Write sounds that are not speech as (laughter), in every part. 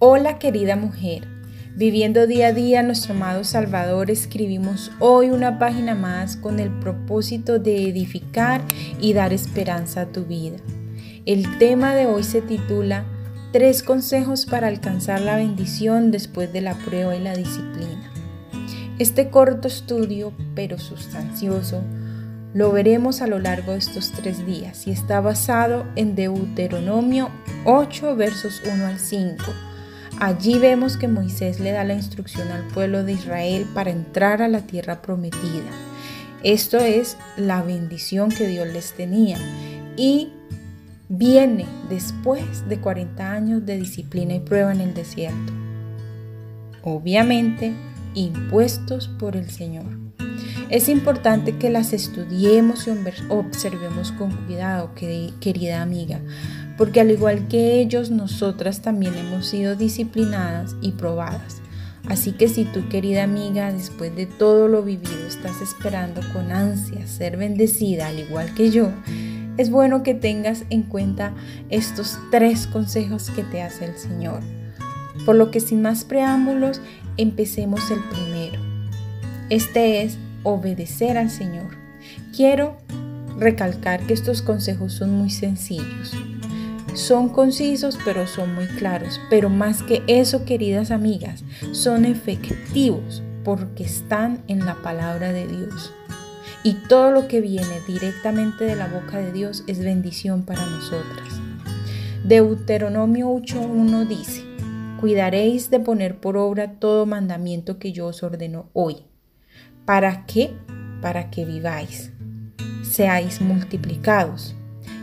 Hola querida mujer, viviendo día a día nuestro amado Salvador, escribimos hoy una página más con el propósito de edificar y dar esperanza a tu vida. El tema de hoy se titula Tres consejos para alcanzar la bendición después de la prueba y la disciplina. Este corto estudio, pero sustancioso, lo veremos a lo largo de estos tres días y está basado en Deuteronomio 8 versos 1 al 5 Allí vemos que Moisés le da la instrucción al pueblo de Israel para entrar a la tierra prometida. Esto es la bendición que Dios les tenía. Y viene después de 40 años de disciplina y prueba en el desierto. Obviamente, impuestos por el Señor. Es importante que las estudiemos y observemos con cuidado, querida amiga, porque al igual que ellos, nosotras también hemos sido disciplinadas y probadas. Así que si tu querida amiga, después de todo lo vivido, estás esperando con ansia ser bendecida, al igual que yo, es bueno que tengas en cuenta estos tres consejos que te hace el Señor. Por lo que sin más preámbulos, empecemos el primero. Este es obedecer al Señor. Quiero recalcar que estos consejos son muy sencillos. Son concisos pero son muy claros. Pero más que eso, queridas amigas, son efectivos porque están en la palabra de Dios. Y todo lo que viene directamente de la boca de Dios es bendición para nosotras. Deuteronomio 8.1 dice, cuidaréis de poner por obra todo mandamiento que yo os ordeno hoy. ¿Para qué? Para que viváis, seáis multiplicados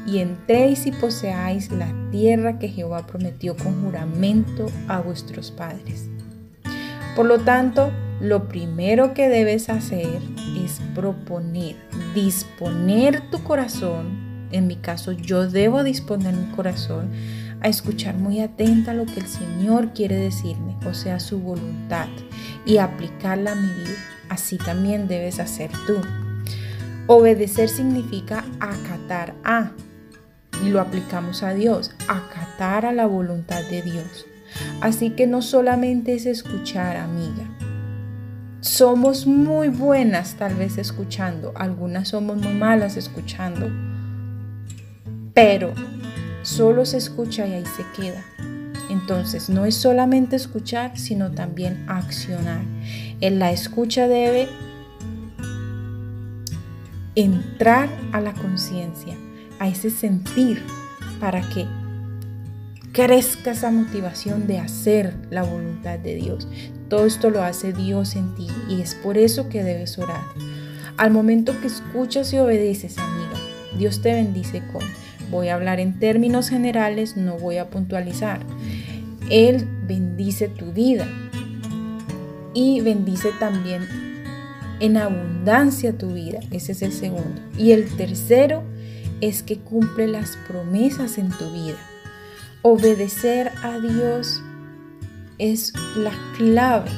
y entréis y poseáis la tierra que Jehová prometió con juramento a vuestros padres. Por lo tanto, lo primero que debes hacer es proponer, disponer tu corazón. En mi caso, yo debo disponer mi corazón a escuchar muy atenta lo que el Señor quiere decirme, o sea, su voluntad, y aplicarla a mi vida. Así también debes hacer tú. Obedecer significa acatar a, y lo aplicamos a Dios, acatar a la voluntad de Dios. Así que no solamente es escuchar, amiga. Somos muy buenas tal vez escuchando, algunas somos muy malas escuchando, pero solo se escucha y ahí se queda. Entonces no es solamente escuchar, sino también accionar. En la escucha debe entrar a la conciencia a ese sentir para que crezca esa motivación de hacer la voluntad de Dios. Todo esto lo hace Dios en ti y es por eso que debes orar. Al momento que escuchas y obedeces, amiga, Dios te bendice con, voy a hablar en términos generales, no voy a puntualizar. Él bendice tu vida y bendice también en abundancia tu vida. Ese es el segundo. Y el tercero es que cumple las promesas en tu vida. Obedecer a Dios es la clave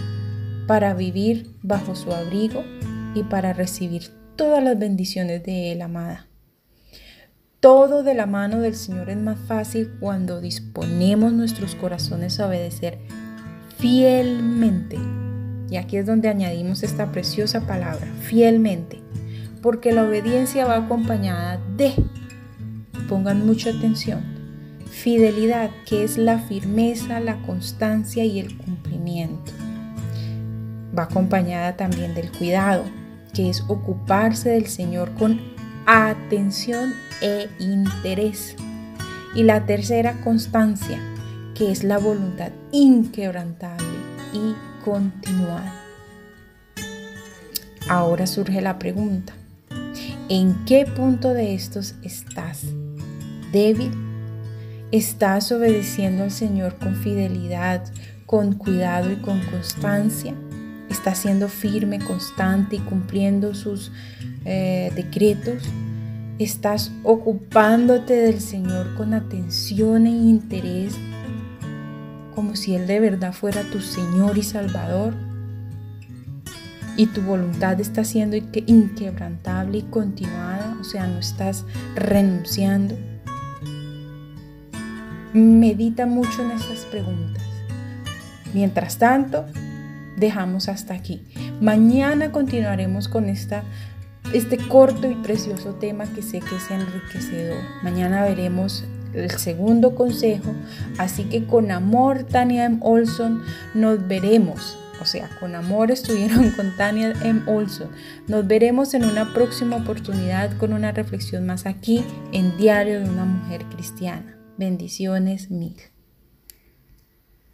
para vivir bajo su abrigo y para recibir todas las bendiciones de Él, amada. Todo de la mano del Señor es más fácil cuando disponemos nuestros corazones a obedecer fielmente. Y aquí es donde añadimos esta preciosa palabra, fielmente porque la obediencia va acompañada de, pongan mucha atención, fidelidad, que es la firmeza, la constancia y el cumplimiento. Va acompañada también del cuidado, que es ocuparse del Señor con atención e interés. Y la tercera, constancia, que es la voluntad inquebrantable y continuada. Ahora surge la pregunta, ¿En qué punto de estos estás? ¿Débil? ¿Estás obedeciendo al Señor con fidelidad, con cuidado y con constancia? ¿Estás siendo firme, constante y cumpliendo sus eh, decretos? ¿Estás ocupándote del Señor con atención e interés como si Él de verdad fuera tu Señor y Salvador? y tu voluntad está siendo inquebrantable y continuada, o sea, no estás renunciando. Medita mucho en estas preguntas, Mientras tanto, dejamos hasta aquí. Mañana continuaremos con esta, este corto y precioso tema que sé que es enriquecedor. Mañana veremos el segundo consejo, así que con amor Tania M. Olson nos veremos. O sea, con amor estuvieron (laughs) con Tania M. Olson. Nos veremos en una próxima oportunidad con una reflexión más aquí en Diario de una Mujer Cristiana. Bendiciones mil.